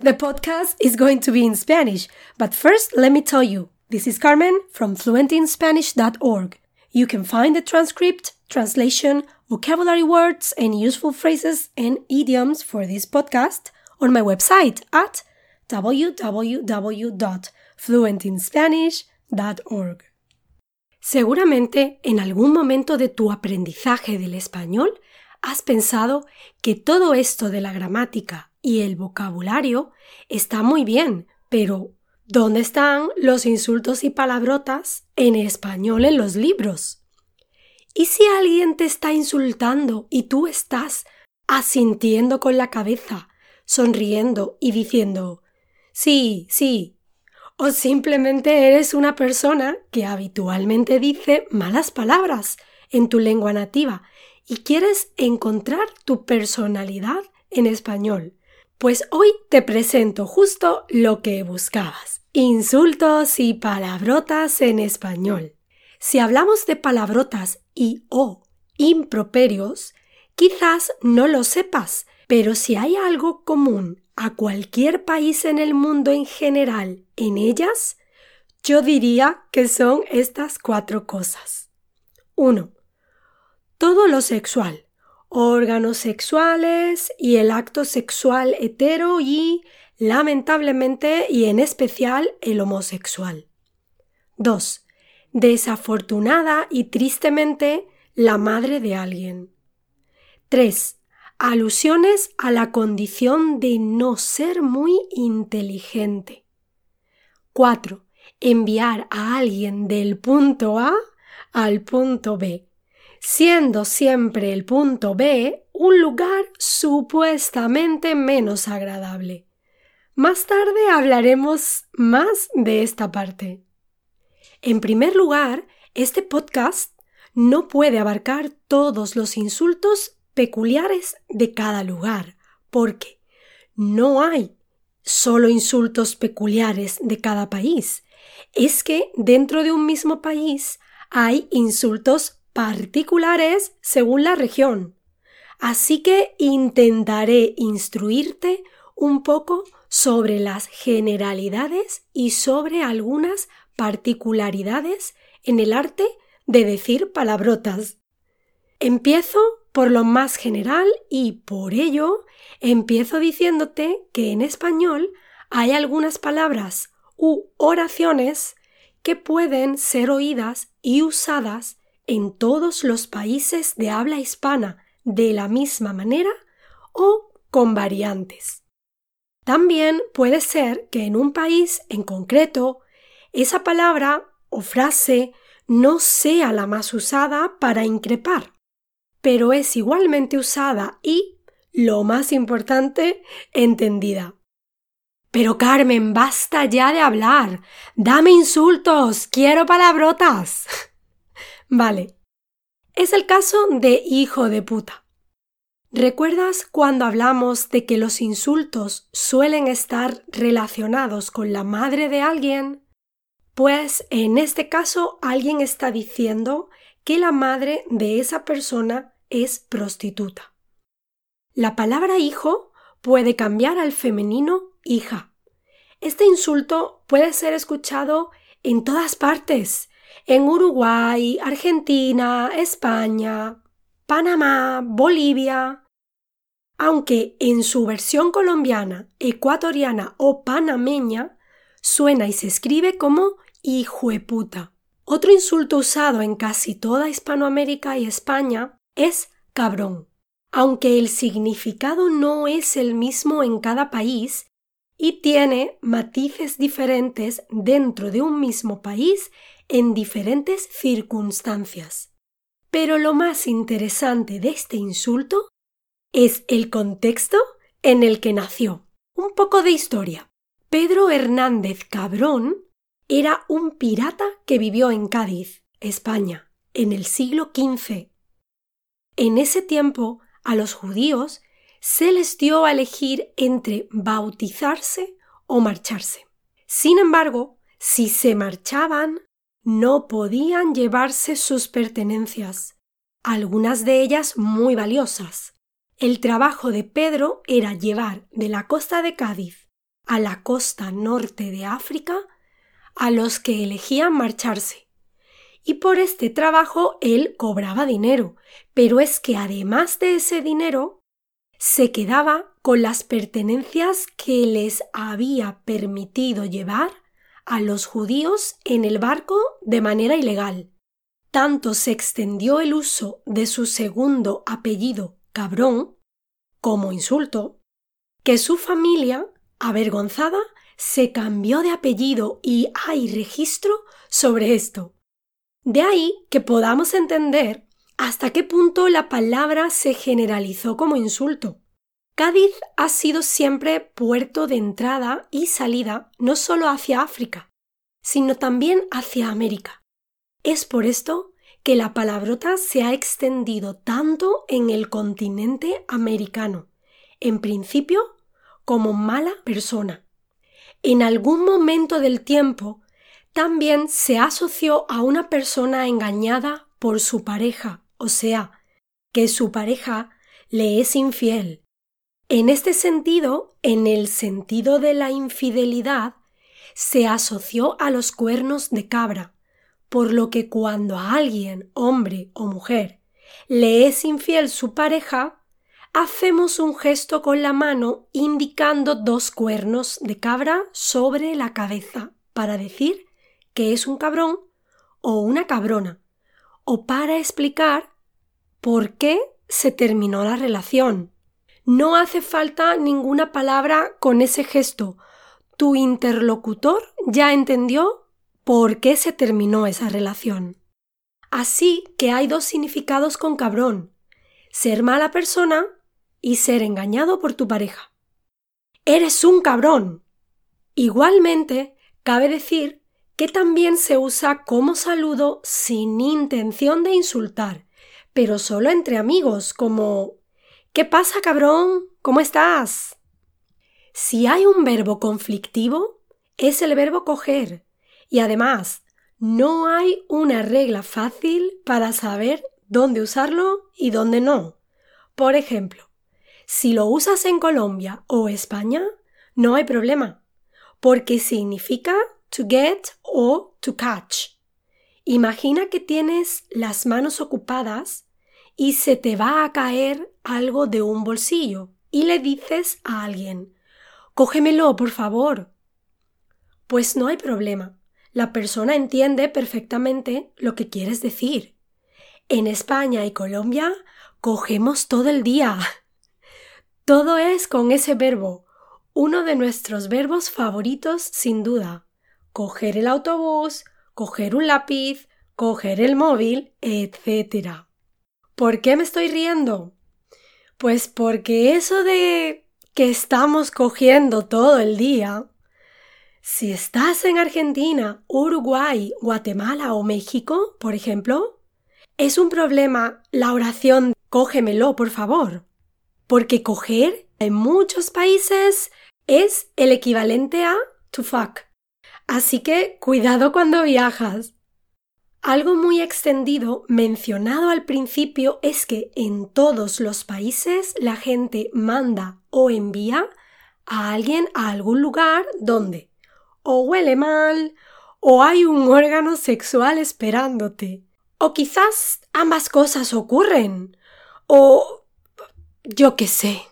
The podcast is going to be in Spanish, but first let me tell you this is Carmen from fluentinspanish.org. You can find the transcript, translation, vocabulary words, and useful phrases and idioms for this podcast on my website at www.fluentinspanish.org. Seguramente en algún momento de tu aprendizaje del español has pensado que todo esto de la gramática y el vocabulario está muy bien, pero ¿dónde están los insultos y palabrotas en español en los libros? ¿Y si alguien te está insultando y tú estás asintiendo con la cabeza, sonriendo y diciendo sí, sí? ¿O simplemente eres una persona que habitualmente dice malas palabras en tu lengua nativa y quieres encontrar tu personalidad en español. Pues hoy te presento justo lo que buscabas. Insultos y palabrotas en español. Si hablamos de palabrotas y o improperios, quizás no lo sepas, pero si hay algo común a cualquier país en el mundo en general en ellas, yo diría que son estas cuatro cosas. 1 todo lo sexual, órganos sexuales y el acto sexual hetero y, lamentablemente y en especial, el homosexual. 2. Desafortunada y tristemente la madre de alguien. 3. Alusiones a la condición de no ser muy inteligente. 4. Enviar a alguien del punto A al punto B siendo siempre el punto B un lugar supuestamente menos agradable. Más tarde hablaremos más de esta parte. En primer lugar, este podcast no puede abarcar todos los insultos peculiares de cada lugar, porque no hay solo insultos peculiares de cada país. Es que dentro de un mismo país hay insultos particulares según la región. Así que intentaré instruirte un poco sobre las generalidades y sobre algunas particularidades en el arte de decir palabrotas. Empiezo por lo más general y por ello empiezo diciéndote que en español hay algunas palabras u oraciones que pueden ser oídas y usadas en todos los países de habla hispana de la misma manera o con variantes. También puede ser que en un país en concreto esa palabra o frase no sea la más usada para increpar, pero es igualmente usada y, lo más importante, entendida. Pero Carmen, basta ya de hablar. Dame insultos. Quiero palabrotas. Vale. Es el caso de hijo de puta. ¿Recuerdas cuando hablamos de que los insultos suelen estar relacionados con la madre de alguien? Pues en este caso alguien está diciendo que la madre de esa persona es prostituta. La palabra hijo puede cambiar al femenino hija. Este insulto puede ser escuchado en todas partes, en Uruguay, Argentina, España, Panamá, Bolivia. Aunque en su versión colombiana, ecuatoriana o panameña suena y se escribe como hijueputa. Otro insulto usado en casi toda Hispanoamérica y España es cabrón. Aunque el significado no es el mismo en cada país y tiene matices diferentes dentro de un mismo país en diferentes circunstancias. Pero lo más interesante de este insulto es el contexto en el que nació. Un poco de historia. Pedro Hernández Cabrón era un pirata que vivió en Cádiz, España, en el siglo XV. En ese tiempo, a los judíos se les dio a elegir entre bautizarse o marcharse. Sin embargo, si se marchaban, no podían llevarse sus pertenencias, algunas de ellas muy valiosas. El trabajo de Pedro era llevar de la costa de Cádiz a la costa norte de África a los que elegían marcharse. Y por este trabajo él cobraba dinero, pero es que además de ese dinero, se quedaba con las pertenencias que les había permitido llevar a los judíos en el barco de manera ilegal. Tanto se extendió el uso de su segundo apellido, cabrón, como insulto, que su familia, avergonzada, se cambió de apellido y hay registro sobre esto. De ahí que podamos entender hasta qué punto la palabra se generalizó como insulto. Cádiz ha sido siempre puerto de entrada y salida no solo hacia África, sino también hacia América. Es por esto que la palabrota se ha extendido tanto en el continente americano, en principio como mala persona. En algún momento del tiempo también se asoció a una persona engañada por su pareja, o sea, que su pareja le es infiel. En este sentido, en el sentido de la infidelidad, se asoció a los cuernos de cabra, por lo que cuando a alguien, hombre o mujer, le es infiel su pareja, hacemos un gesto con la mano indicando dos cuernos de cabra sobre la cabeza para decir que es un cabrón o una cabrona, o para explicar por qué se terminó la relación. No hace falta ninguna palabra con ese gesto. Tu interlocutor ya entendió por qué se terminó esa relación. Así que hay dos significados con cabrón. Ser mala persona y ser engañado por tu pareja. Eres un cabrón. Igualmente, cabe decir que también se usa como saludo sin intención de insultar, pero solo entre amigos, como ¿Qué pasa, cabrón? ¿Cómo estás? Si hay un verbo conflictivo, es el verbo coger. Y además, no hay una regla fácil para saber dónde usarlo y dónde no. Por ejemplo, si lo usas en Colombia o España, no hay problema, porque significa to get o to catch. Imagina que tienes las manos ocupadas y se te va a caer algo de un bolsillo y le dices a alguien Cógemelo, por favor. Pues no hay problema. La persona entiende perfectamente lo que quieres decir. En España y Colombia cogemos todo el día. Todo es con ese verbo, uno de nuestros verbos favoritos sin duda. Coger el autobús, coger un lápiz, coger el móvil, etc. ¿Por qué me estoy riendo? Pues porque eso de que estamos cogiendo todo el día, si estás en Argentina, Uruguay, Guatemala o México, por ejemplo, es un problema la oración cógemelo, por favor. Porque coger en muchos países es el equivalente a to fuck. Así que cuidado cuando viajas. Algo muy extendido mencionado al principio es que en todos los países la gente manda o envía a alguien a algún lugar donde o huele mal o hay un órgano sexual esperándote. O quizás ambas cosas ocurren. O yo qué sé.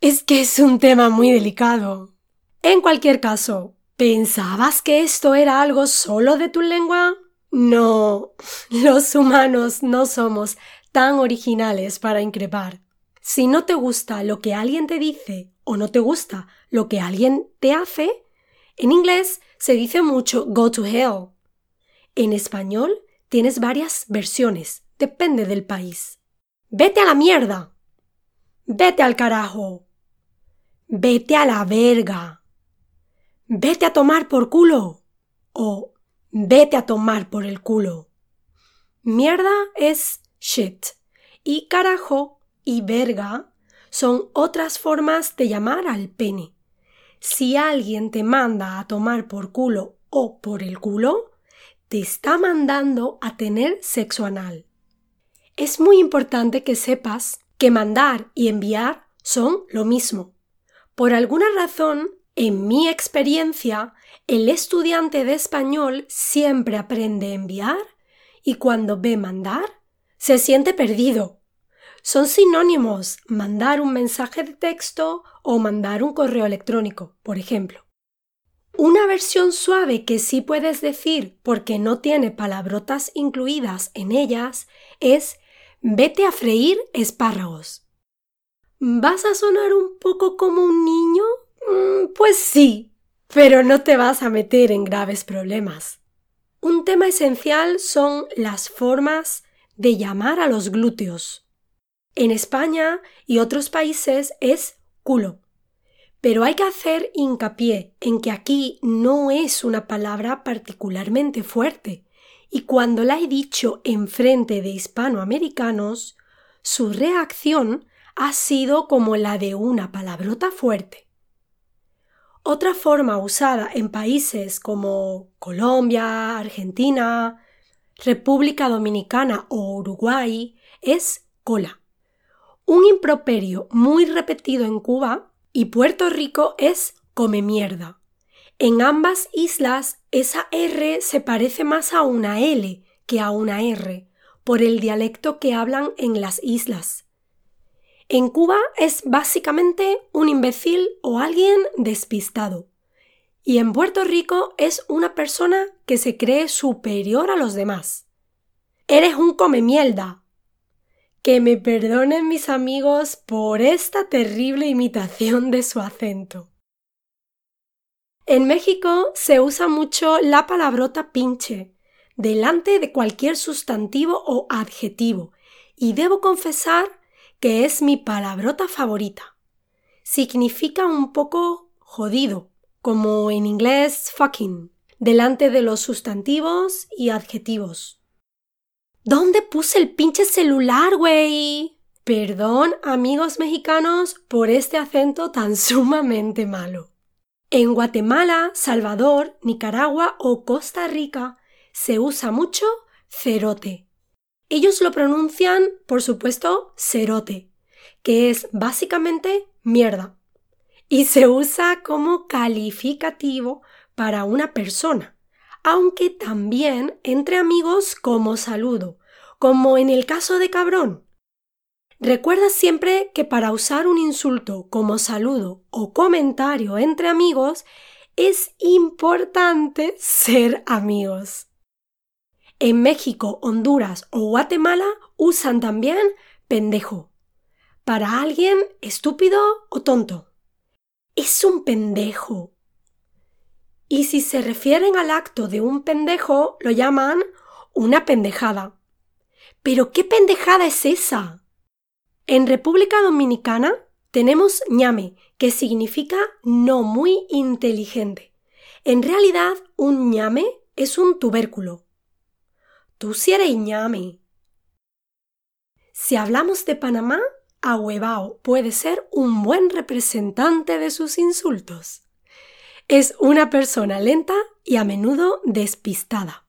Es que es un tema muy delicado. En cualquier caso, ¿pensabas que esto era algo solo de tu lengua? No, los humanos no somos tan originales para increpar. Si no te gusta lo que alguien te dice o no te gusta lo que alguien te hace, en inglés se dice mucho go to hell. En español tienes varias versiones, depende del país. Vete a la mierda. Vete al carajo. Vete a la verga. Vete a tomar por culo. O Vete a tomar por el culo. Mierda es shit. Y carajo y verga son otras formas de llamar al pene. Si alguien te manda a tomar por culo o por el culo, te está mandando a tener sexo anal. Es muy importante que sepas que mandar y enviar son lo mismo. Por alguna razón, En mi experiencia, el estudiante de español siempre aprende a enviar y cuando ve mandar, se siente perdido. Son sinónimos mandar un mensaje de texto o mandar un correo electrónico, por ejemplo. Una versión suave que sí puedes decir porque no tiene palabrotas incluidas en ellas es vete a freír espárragos. ¿Vas a sonar un poco como un niño? Pues sí, pero no te vas a meter en graves problemas. Un tema esencial son las formas de llamar a los glúteos. En España y otros países es culo. Pero hay que hacer hincapié en que aquí no es una palabra particularmente fuerte, y cuando la he dicho en frente de hispanoamericanos, su reacción ha sido como la de una palabrota fuerte. Otra forma usada en países como Colombia, Argentina, República Dominicana o Uruguay es cola. Un improperio muy repetido en Cuba y Puerto Rico es come mierda. En ambas islas esa R se parece más a una L que a una R, por el dialecto que hablan en las islas. En Cuba es básicamente un imbécil o alguien despistado. Y en Puerto Rico es una persona que se cree superior a los demás. Eres un come mierda. Que me perdonen mis amigos por esta terrible imitación de su acento. En México se usa mucho la palabrota pinche delante de cualquier sustantivo o adjetivo, y debo confesar que es mi palabrota favorita. Significa un poco jodido, como en inglés fucking, delante de los sustantivos y adjetivos. ¿Dónde puse el pinche celular, güey? Perdón, amigos mexicanos, por este acento tan sumamente malo. En Guatemala, Salvador, Nicaragua o Costa Rica se usa mucho cerote, ellos lo pronuncian, por supuesto, cerote, que es básicamente mierda, y se usa como calificativo para una persona, aunque también entre amigos como saludo, como en el caso de cabrón. Recuerda siempre que para usar un insulto como saludo o comentario entre amigos es importante ser amigos. En México, Honduras o Guatemala usan también pendejo. Para alguien estúpido o tonto. Es un pendejo. Y si se refieren al acto de un pendejo, lo llaman una pendejada. ¿Pero qué pendejada es esa? En República Dominicana tenemos ñame, que significa no muy inteligente. En realidad, un ñame es un tubérculo, Si hablamos de Panamá, Ahuevao puede ser un buen representante de sus insultos. Es una persona lenta y a menudo despistada.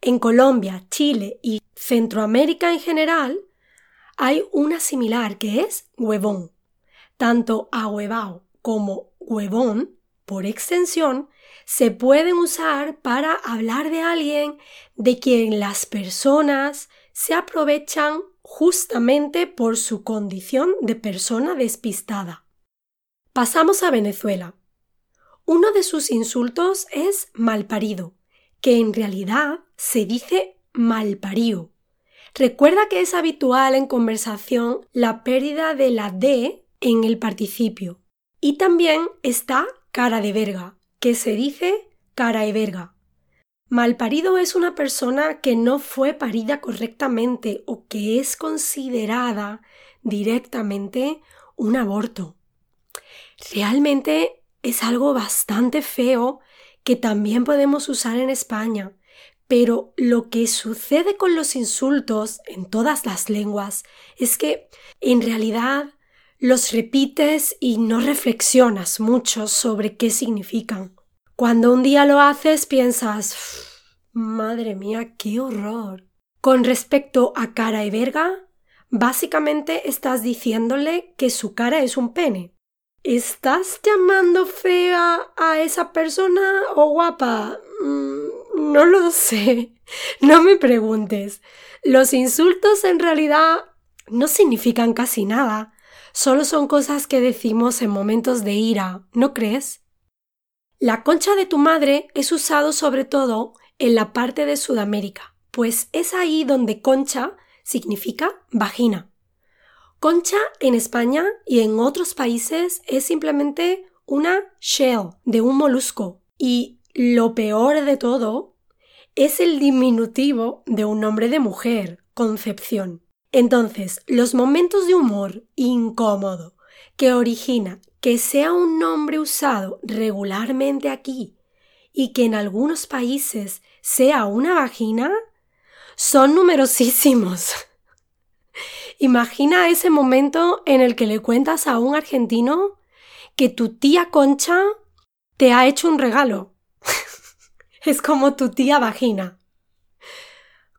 En Colombia, Chile y Centroamérica en general hay una similar que es huevón. Tanto ahuevao como huevón, por extensión, se pueden usar para hablar de alguien de quien las personas se aprovechan justamente por su condición de persona despistada. Pasamos a Venezuela. Uno de sus insultos es malparido, que en realidad se dice malparío. Recuerda que es habitual en conversación la pérdida de la D en el participio. Y también está cara de verga, que se dice cara y verga. Malparido es una persona que no fue parida correctamente o que es considerada directamente un aborto. Realmente es algo bastante feo que también podemos usar en España, pero lo que sucede con los insultos en todas las lenguas es que en realidad los repites y no reflexionas mucho sobre qué significan. Cuando un día lo haces piensas, madre mía, qué horror. Con respecto a cara y verga, básicamente estás diciéndole que su cara es un pene. ¿Estás llamando fea a esa persona o guapa? Mm, no lo sé. No me preguntes. Los insultos en realidad no significan casi nada. Solo son cosas que decimos en momentos de ira, ¿no crees? La concha de tu madre es usado sobre todo en la parte de Sudamérica, pues es ahí donde concha significa vagina. Concha en España y en otros países es simplemente una shell de un molusco y lo peor de todo es el diminutivo de un nombre de mujer, Concepción. Entonces, los momentos de humor incómodo que origina que sea un nombre usado regularmente aquí y que en algunos países sea una vagina son numerosísimos. Imagina ese momento en el que le cuentas a un argentino que tu tía Concha te ha hecho un regalo. es como tu tía vagina.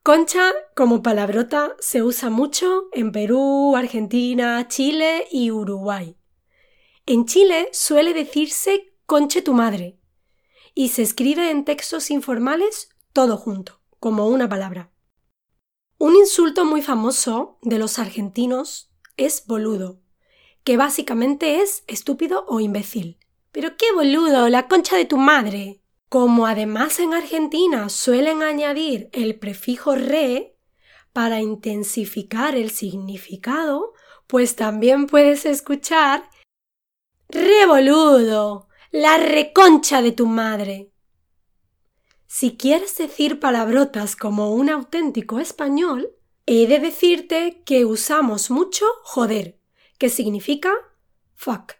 Concha como palabrota se usa mucho en Perú, Argentina, Chile y Uruguay. En Chile suele decirse conche tu madre y se escribe en textos informales todo junto, como una palabra. Un insulto muy famoso de los argentinos es boludo, que básicamente es estúpido o imbécil. Pero qué boludo, la concha de tu madre. Como además en Argentina suelen añadir el prefijo re para intensificar el significado, pues también puedes escuchar re boludo, la reconcha de tu madre. Si quieres decir palabrotas como un auténtico español, he de decirte que usamos mucho joder, que significa fuck,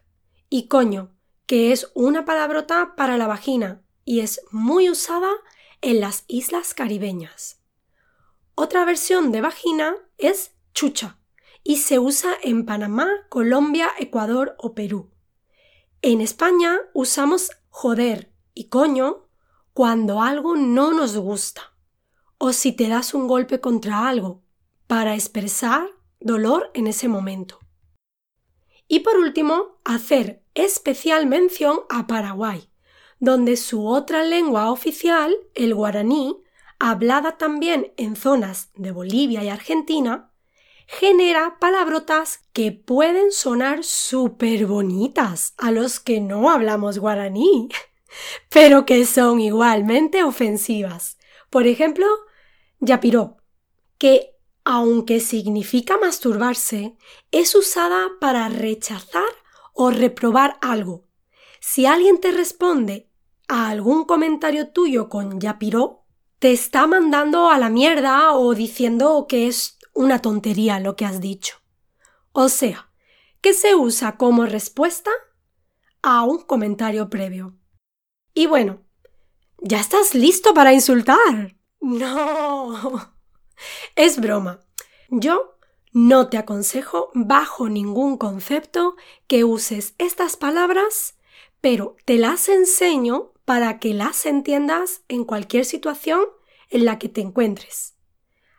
y coño, que es una palabrota para la vagina y es muy usada en las islas caribeñas. Otra versión de vagina es chucha y se usa en Panamá, Colombia, Ecuador o Perú. En España usamos joder y coño cuando algo no nos gusta o si te das un golpe contra algo para expresar dolor en ese momento. Y por último, hacer especial mención a Paraguay, donde su otra lengua oficial, el guaraní, hablada también en zonas de Bolivia y Argentina, genera palabrotas que pueden sonar súper bonitas a los que no hablamos guaraní pero que son igualmente ofensivas. Por ejemplo, yapiró, que aunque significa masturbarse, es usada para rechazar o reprobar algo. Si alguien te responde a algún comentario tuyo con yapiró, te está mandando a la mierda o diciendo que es una tontería lo que has dicho. O sea, que se usa como respuesta a un comentario previo. Y bueno, ¿ya estás listo para insultar? No. Es broma. Yo no te aconsejo bajo ningún concepto que uses estas palabras, pero te las enseño para que las entiendas en cualquier situación en la que te encuentres.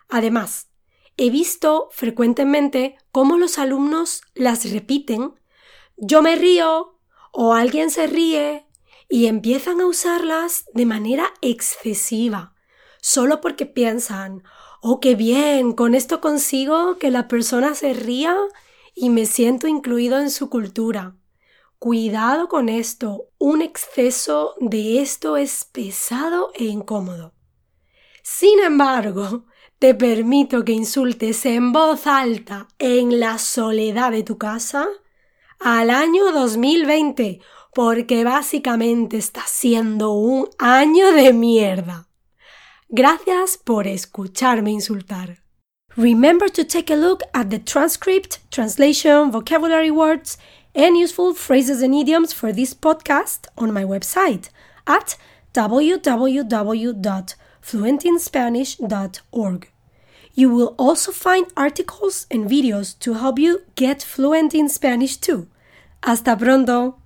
Además, he visto frecuentemente cómo los alumnos las repiten yo me río o alguien se ríe y empiezan a usarlas de manera excesiva, solo porque piensan, oh, qué bien, con esto consigo que la persona se ría y me siento incluido en su cultura. Cuidado con esto, un exceso de esto es pesado e incómodo. Sin embargo, te permito que insultes en voz alta en la soledad de tu casa al año 2020 porque básicamente está siendo un año de mierda. Gracias por escucharme insultar. Remember to take a look at the transcript, translation, vocabulary words, and useful phrases and idioms for this podcast on my website at www.fluentinspanish.org. You will also find articles and videos to help you get fluent in Spanish too. Hasta pronto!